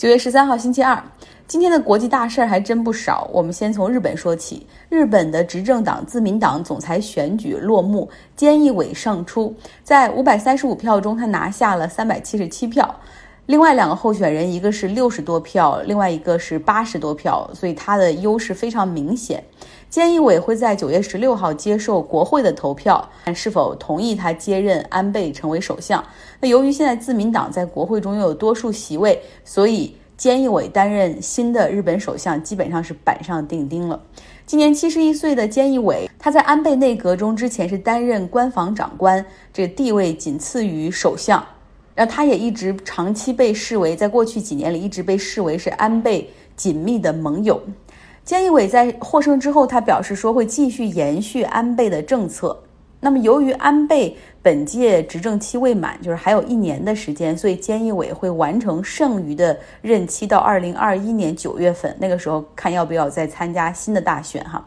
九月十三号，星期二，今天的国际大事儿还真不少。我们先从日本说起。日本的执政党自民党总裁选举落幕，菅义伟胜出，在五百三十五票中，他拿下了三百七十七票。另外两个候选人，一个是六十多票，另外一个是八十多票，所以他的优势非常明显。菅义伟会在九月十六号接受国会的投票，看是否同意他接任安倍成为首相。那由于现在自民党在国会中拥有多数席位，所以菅义伟担任新的日本首相基本上是板上钉钉了。今年七十一岁的菅义伟，他在安倍内阁中之前是担任官房长官，这个地位仅次于首相。然后他也一直长期被视为，在过去几年里一直被视为是安倍紧密的盟友。菅义伟在获胜之后，他表示说会继续延续安倍的政策。那么，由于安倍本届执政期未满，就是还有一年的时间，所以菅义伟会完成剩余的任期到二零二一年九月份，那个时候看要不要再参加新的大选哈。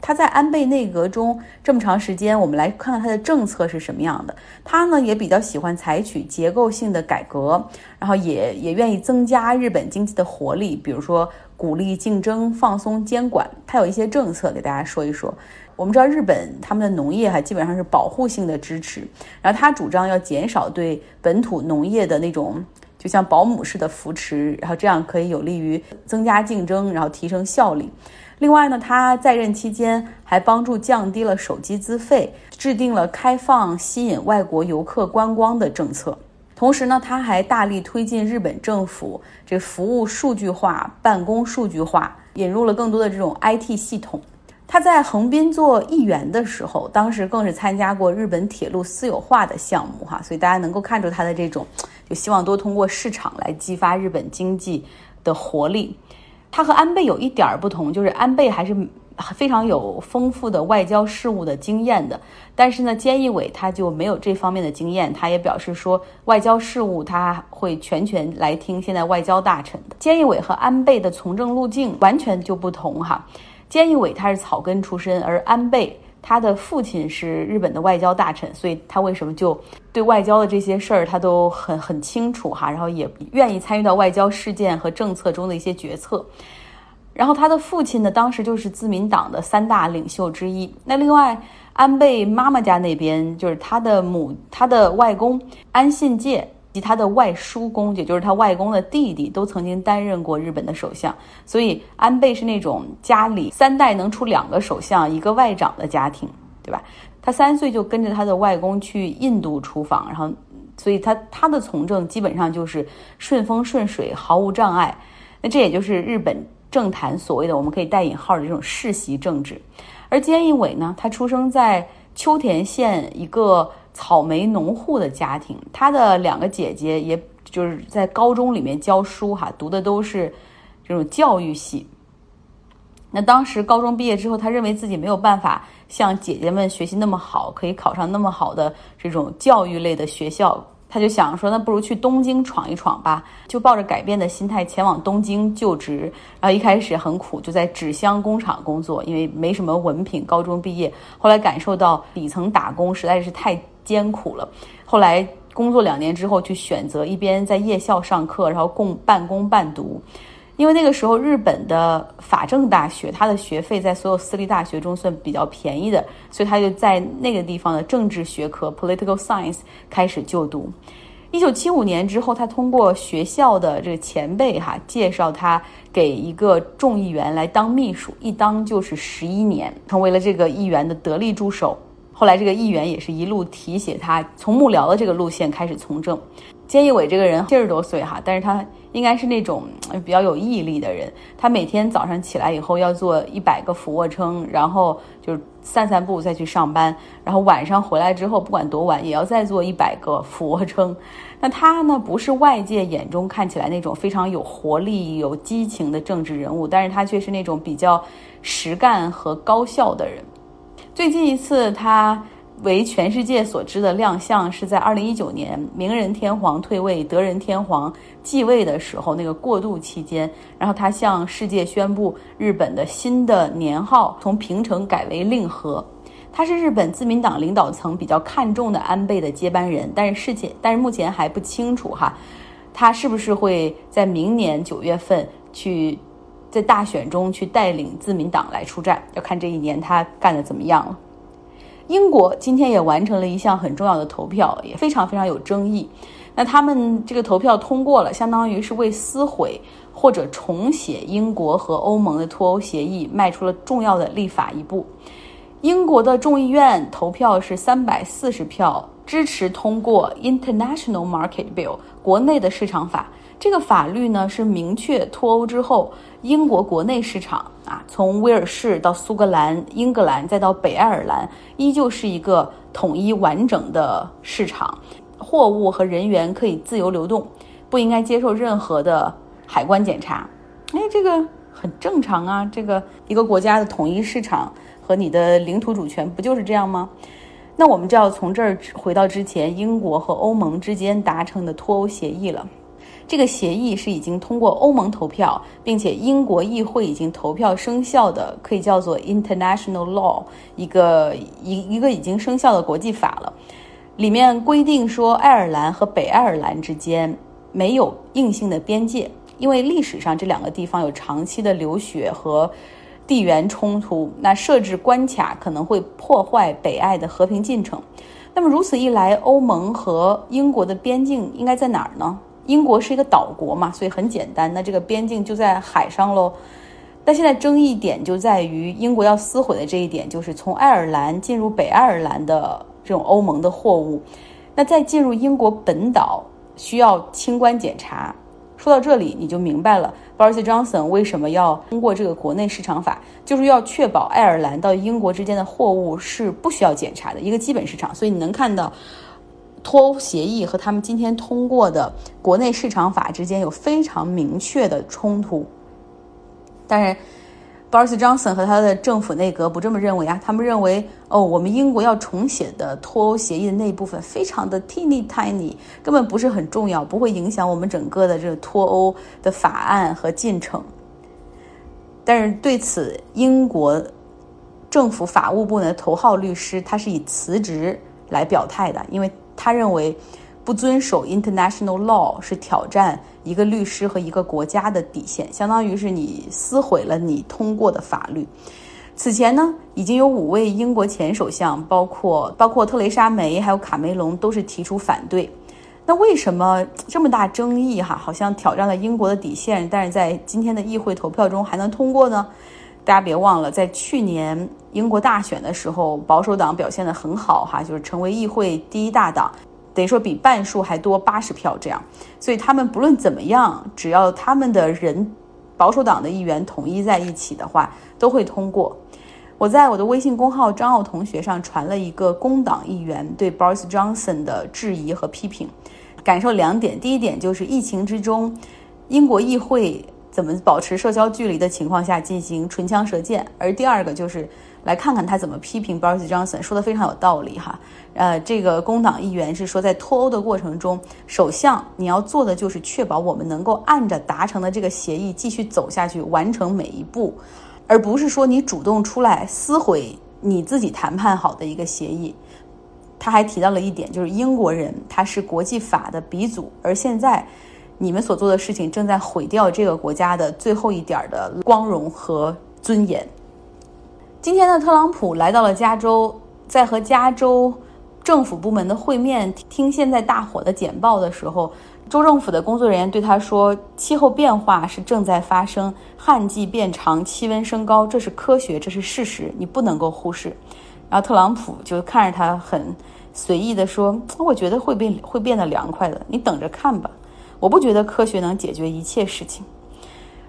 他在安倍内阁中这么长时间，我们来看看他的政策是什么样的。他呢也比较喜欢采取结构性的改革，然后也也愿意增加日本经济的活力，比如说鼓励竞争、放松监管。他有一些政策给大家说一说。我们知道日本他们的农业还基本上是保护性的支持，然后他主张要减少对本土农业的那种就像保姆式的扶持，然后这样可以有利于增加竞争，然后提升效率。另外呢，他在任期间还帮助降低了手机资费，制定了开放吸引外国游客观光的政策。同时呢，他还大力推进日本政府这服务数据化、办公数据化，引入了更多的这种 IT 系统。他在横滨做议员的时候，当时更是参加过日本铁路私有化的项目哈，所以大家能够看出他的这种就希望多通过市场来激发日本经济的活力。他和安倍有一点儿不同，就是安倍还是非常有丰富的外交事务的经验的，但是呢，菅义伟他就没有这方面的经验。他也表示说，外交事务他会全权来听现在外交大臣的。菅义伟和安倍的从政路径完全就不同哈。菅义伟他是草根出身，而安倍。他的父亲是日本的外交大臣，所以他为什么就对外交的这些事儿他都很很清楚哈，然后也愿意参与到外交事件和政策中的一些决策。然后他的父亲呢，当时就是自民党的三大领袖之一。那另外，安倍妈妈家那边就是他的母，他的外公安信介。及他的外叔公，也就是他外公的弟弟，都曾经担任过日本的首相。所以安倍是那种家里三代能出两个首相、一个外长的家庭，对吧？他三岁就跟着他的外公去印度出访，然后，所以他他的从政基本上就是顺风顺水，毫无障碍。那这也就是日本政坛所谓的我们可以带引号的这种世袭政治。而菅义伟呢，他出生在秋田县一个。草莓农户的家庭，他的两个姐姐也就是在高中里面教书哈，读的都是这种教育系。那当时高中毕业之后，他认为自己没有办法像姐姐们学习那么好，可以考上那么好的这种教育类的学校，他就想说，那不如去东京闯一闯吧，就抱着改变的心态前往东京就职。然后一开始很苦，就在纸箱工厂工作，因为没什么文凭，高中毕业。后来感受到底层打工实在是太。艰苦了，后来工作两年之后，去选择一边在夜校上课，然后共半工半读。因为那个时候日本的法政大学，它的学费在所有私立大学中算比较便宜的，所以他就在那个地方的政治学科 （political science） 开始就读。一九七五年之后，他通过学校的这个前辈哈介绍他给一个众议员来当秘书，一当就是十一年，成为了这个议员的得力助手。后来，这个议员也是一路提携他，从幕僚的这个路线开始从政。菅义伟这个人七十多岁哈，但是他应该是那种比较有毅力的人。他每天早上起来以后要做一百个俯卧撑，然后就散散步再去上班，然后晚上回来之后不管多晚也要再做一百个俯卧撑。那他呢，不是外界眼中看起来那种非常有活力、有激情的政治人物，但是他却是那种比较实干和高效的人。最近一次他为全世界所知的亮相，是在二零一九年明仁天皇退位，德仁天皇继位的时候，那个过渡期间，然后他向世界宣布日本的新的年号从平成改为令和。他是日本自民党领导层比较看重的安倍的接班人，但是事情但是目前还不清楚哈。他是不是会在明年九月份去在大选中去带领自民党来出战？要看这一年他干的怎么样了。英国今天也完成了一项很重要的投票，也非常非常有争议。那他们这个投票通过了，相当于是为撕毁或者重写英国和欧盟的脱欧协议迈出了重要的立法一步。英国的众议院投票是三百四十票支持通过 International Market Bill 国内的市场法。这个法律呢是明确脱欧之后，英国国内市场啊，从威尔士到苏格兰、英格兰再到北爱尔兰，依旧是一个统一完整的市场，货物和人员可以自由流动，不应该接受任何的海关检查。哎，这个很正常啊，这个一个国家的统一市场和你的领土主权不就是这样吗？那我们就要从这儿回到之前英国和欧盟之间达成的脱欧协议了。这个协议是已经通过欧盟投票，并且英国议会已经投票生效的，可以叫做 international law，一个一一个已经生效的国际法了。里面规定说，爱尔兰和北爱尔兰之间没有硬性的边界，因为历史上这两个地方有长期的流血和地缘冲突，那设置关卡可能会破坏北爱的和平进程。那么如此一来，欧盟和英国的边境应该在哪儿呢？英国是一个岛国嘛，所以很简单，那这个边境就在海上喽。但现在争议点就在于英国要撕毁的这一点，就是从爱尔兰进入北爱尔兰的这种欧盟的货物，那再进入英国本岛需要清关检查。说到这里，你就明白了，Boris Johnson 为什么要通过这个国内市场法，就是要确保爱尔兰到英国之间的货物是不需要检查的一个基本市场。所以你能看到。脱欧协议和他们今天通过的国内市场法之间有非常明确的冲突。当然，Boris Johnson 和他的政府内阁不这么认为啊，他们认为哦，我们英国要重写的脱欧协议的那一部分非常的 teeny tiny，根本不是很重要，不会影响我们整个的这个脱欧的法案和进程。但是对此，英国政府法务部的头号律师他是以辞职来表态的，因为。他认为，不遵守 international law 是挑战一个律师和一个国家的底线，相当于是你撕毁了你通过的法律。此前呢，已经有五位英国前首相，包括包括特蕾莎梅还有卡梅隆，都是提出反对。那为什么这么大争议？哈，好像挑战了英国的底线，但是在今天的议会投票中还能通过呢？大家别忘了，在去年英国大选的时候，保守党表现得很好，哈，就是成为议会第一大党，等于说比半数还多八十票这样。所以他们不论怎么样，只要他们的人，保守党的议员统一在一起的话，都会通过。我在我的微信公号张奥同学上传了一个工党议员对 Boris Johnson 的质疑和批评，感受两点。第一点就是疫情之中，英国议会。怎么保持社交距离的情况下进行唇枪舌剑？而第二个就是来看看他怎么批评 Boris Johnson，说的非常有道理哈。呃，这个工党议员是说，在脱欧的过程中，首相你要做的就是确保我们能够按着达成的这个协议继续走下去，完成每一步，而不是说你主动出来撕毁你自己谈判好的一个协议。他还提到了一点，就是英国人他是国际法的鼻祖，而现在。你们所做的事情正在毁掉这个国家的最后一点的光荣和尊严。今天的特朗普来到了加州，在和加州政府部门的会面，听现在大火的简报的时候，州政府的工作人员对他说：“气候变化是正在发生，旱季变长，气温升高，这是科学，这是事实，你不能够忽视。”然后特朗普就看着他很随意的说：“我觉得会变会变得凉快的，你等着看吧。”我不觉得科学能解决一切事情。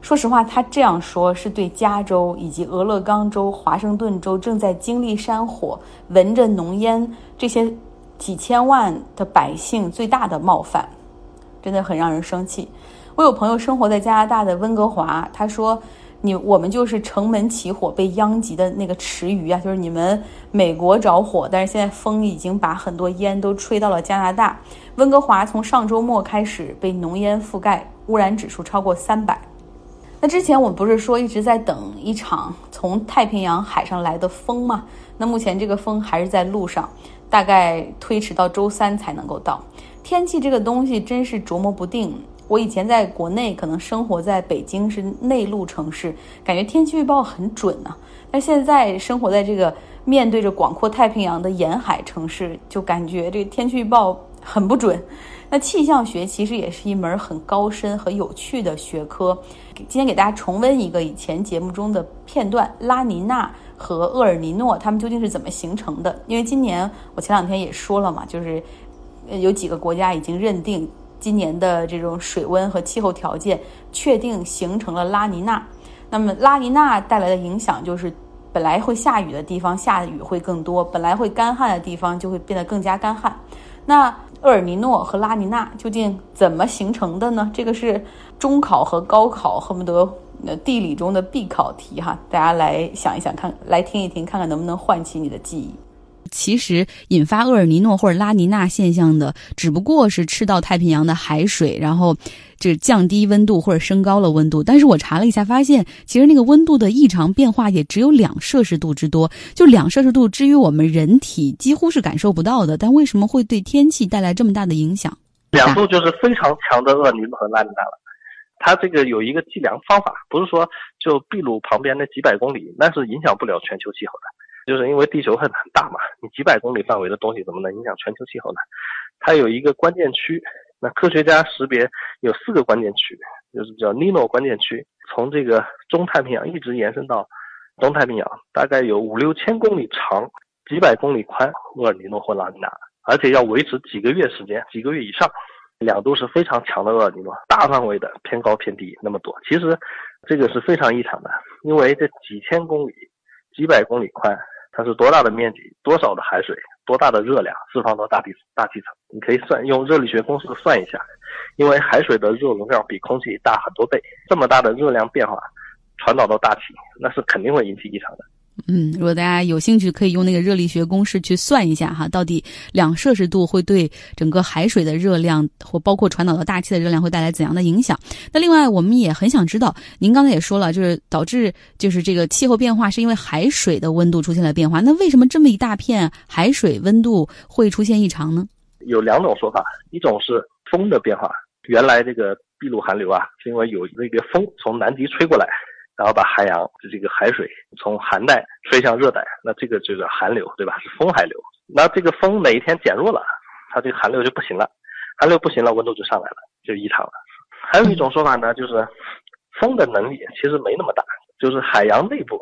说实话，他这样说是对加州以及俄勒冈州、华盛顿州正在经历山火、闻着浓烟这些几千万的百姓最大的冒犯，真的很让人生气。我有朋友生活在加拿大的温哥华，他说。你我们就是城门起火被殃及的那个池鱼啊，就是你们美国着火，但是现在风已经把很多烟都吹到了加拿大。温哥华从上周末开始被浓烟覆盖，污染指数超过三百。那之前我们不是说一直在等一场从太平洋海上来的风吗？那目前这个风还是在路上，大概推迟到周三才能够到。天气这个东西真是琢磨不定。我以前在国内可能生活在北京是内陆城市，感觉天气预报很准啊。但现在生活在这个面对着广阔太平洋的沿海城市，就感觉这个天气预报很不准。那气象学其实也是一门很高深和有趣的学科。今天给大家重温一个以前节目中的片段：拉尼娜和厄尔尼诺，它们究竟是怎么形成的？因为今年我前两天也说了嘛，就是有几个国家已经认定今年的这种水温和气候条件确定形成了拉尼娜。那么拉尼娜带来的影响就是，本来会下雨的地方下雨会更多，本来会干旱的地方就会变得更加干旱。那厄尔尼诺和拉尼娜究竟怎么形成的呢？这个是中考和高考恨不得地理中的必考题哈，大家来想一想看，来听一听，看看能不能唤起你的记忆。其实引发厄尔尼诺或者拉尼娜现象的，只不过是赤道太平洋的海水，然后这降低温度或者升高了温度。但是我查了一下，发现其实那个温度的异常变化也只有两摄氏度之多，就两摄氏度，至于我们人体几乎是感受不到的。但为什么会对天气带来这么大的影响？两度就是非常强的厄尔尼诺和拉尼娜了。它这个有一个计量方法，不是说就秘鲁旁边那几百公里，那是影响不了全球气候的。就是因为地球很很大嘛，你几百公里范围的东西怎么能影响全球气候呢？它有一个关键区，那科学家识别有四个关键区，就是叫尼诺关键区，从这个中太平洋一直延伸到东太平洋，大概有五六千公里长，几百公里宽。厄尔尼诺或拉尼娜，而且要维持几个月时间，几个月以上，两度是非常强的厄尔尼诺，大范围的偏高偏低那么多。其实这个是非常异常的，因为这几千公里、几百公里宽。它是多大的面积，多少的海水，多大的热量释放到大地大气层？你可以算用热力学公式算一下，因为海水的热容量比空气大很多倍，这么大的热量变化传导到大气，那是肯定会引起异常的。嗯，如果大家有兴趣，可以用那个热力学公式去算一下哈，到底两摄氏度会对整个海水的热量或包括传导到大气的热量会带来怎样的影响？那另外，我们也很想知道，您刚才也说了，就是导致就是这个气候变化是因为海水的温度出现了变化。那为什么这么一大片海水温度会出现异常呢？有两种说法，一种是风的变化，原来这个秘鲁寒流啊，是因为有那个风从南极吹过来。然后把海洋的这个海水从寒带吹向热带，那这个就是寒流，对吧？是风海流。那这个风哪一天减弱了，它这个寒流就不行了，寒流不行了，温度就上来了，就异常了。还有一种说法呢，就是风的能力其实没那么大，就是海洋内部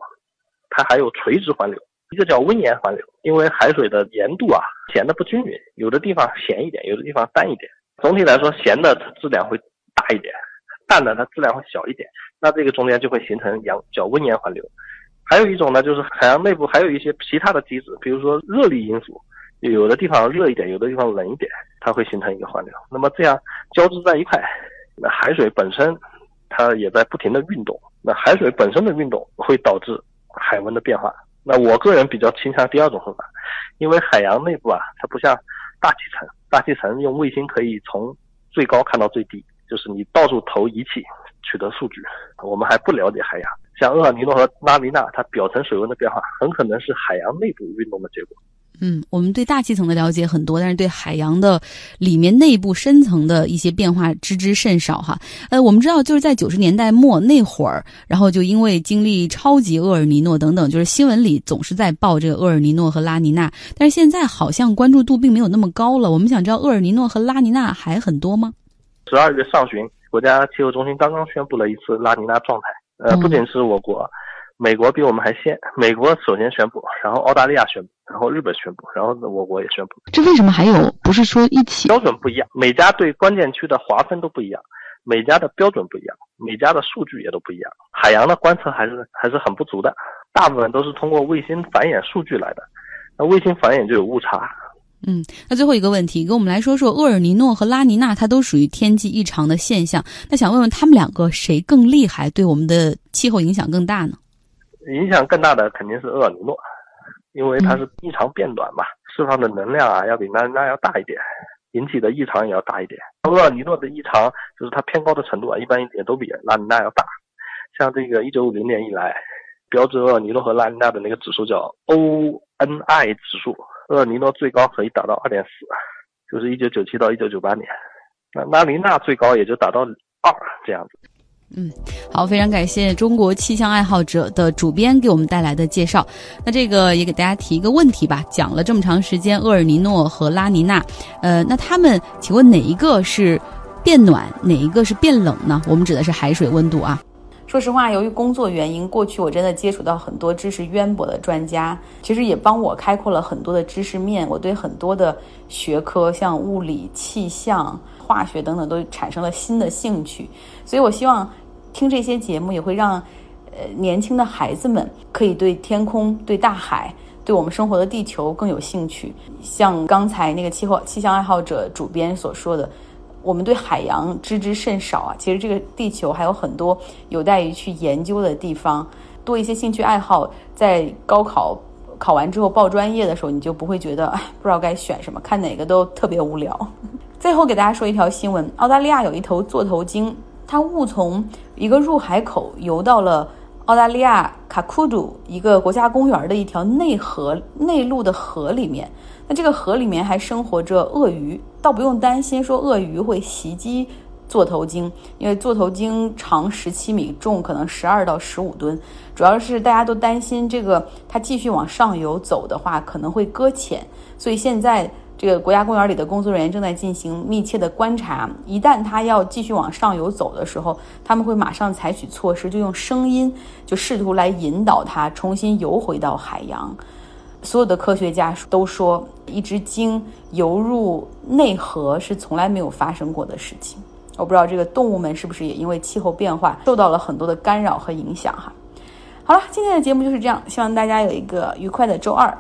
它还有垂直环流，一个叫温盐环流，因为海水的盐度啊咸的不均匀，有的地方咸一点，有的地方淡一点。总体来说，咸的质量会大一点。淡的它质量会小一点，那这个中间就会形成阳叫温盐环流。还有一种呢，就是海洋内部还有一些其他的机制，比如说热力因素，有的地方热一点，有的地方冷一点，它会形成一个环流。那么这样交织在一块，那海水本身它也在不停的运动，那海水本身的运动会导致海温的变化。那我个人比较倾向第二种说法，因为海洋内部啊，它不像大气层，大气层用卫星可以从最高看到最低。就是你到处投仪器取得数据，我们还不了解海洋。像厄尔尼诺和拉尼娜，它表层水温的变化很可能是海洋内部运动的结果。嗯，我们对大气层的了解很多，但是对海洋的里面内部深层的一些变化知之甚少哈。呃，我们知道就是在九十年代末那会儿，然后就因为经历超级厄尔尼诺等等，就是新闻里总是在报这个厄尔尼诺和拉尼娜，但是现在好像关注度并没有那么高了。我们想知道厄尔尼诺和拉尼娜还很多吗？十二月上旬，国家气候中心刚刚宣布了一次拉尼娜状态。呃，不仅是我国，美国比我们还先。美国首先宣布，然后澳大利亚宣布，然后日本宣布，然后我国也宣布。这为什么还有？不是说一起？标准不一样，每家对关键区的划分都不一样，每家的标准不一样，每家的数据也都不一样。海洋的观测还是还是很不足的，大部分都是通过卫星繁衍数据来的，那卫星繁衍就有误差。嗯，那最后一个问题，跟我们来说说厄尔尼诺和拉尼娜，它都属于天气异常的现象。那想问问他们两个谁更厉害，对我们的气候影响更大呢？影响更大的肯定是厄尔尼诺，因为它是异常变短嘛，释放的能量啊要比拉尼娜要大一点，引起的异常也要大一点。厄尔尼诺的异常就是它偏高的程度啊，一般也都比拉尼娜要大。像这个一九五零年以来，标志厄尔尼诺和拉尼娜的那个指数叫 ONI 指数。厄尔尼诺最高可以达到二点四，就是一九九七到一九九八年，那拉尼娜最高也就达到二这样子。嗯，好，非常感谢中国气象爱好者的主编给我们带来的介绍。那这个也给大家提一个问题吧，讲了这么长时间厄尔尼诺和拉尼娜，呃，那他们请问哪一个是变暖，哪一个是变冷呢？我们指的是海水温度啊。说实话，由于工作原因，过去我真的接触到很多知识渊博的专家，其实也帮我开阔了很多的知识面。我对很多的学科，像物理、气象。化学等等都产生了新的兴趣，所以我希望听这些节目也会让呃年轻的孩子们可以对天空、对大海、对我们生活的地球更有兴趣。像刚才那个气候气象爱好者主编所说的，我们对海洋知之甚少啊。其实这个地球还有很多有待于去研究的地方。多一些兴趣爱好，在高考考完之后报专业的时候，你就不会觉得哎不知道该选什么，看哪个都特别无聊。最后给大家说一条新闻：澳大利亚有一头座头鲸，它误从一个入海口游到了澳大利亚卡库杜一个国家公园的一条内河内陆的河里面。那这个河里面还生活着鳄鱼，倒不用担心说鳄鱼会袭击座头鲸，因为座头鲸长十七米，重可能十二到十五吨。主要是大家都担心这个它继续往上游走的话，可能会搁浅，所以现在。这个国家公园里的工作人员正在进行密切的观察，一旦它要继续往上游走的时候，他们会马上采取措施，就用声音就试图来引导它重新游回到海洋。所有的科学家都说，一只鲸游入内河是从来没有发生过的事情。我不知道这个动物们是不是也因为气候变化受到了很多的干扰和影响哈。好了，今天的节目就是这样，希望大家有一个愉快的周二。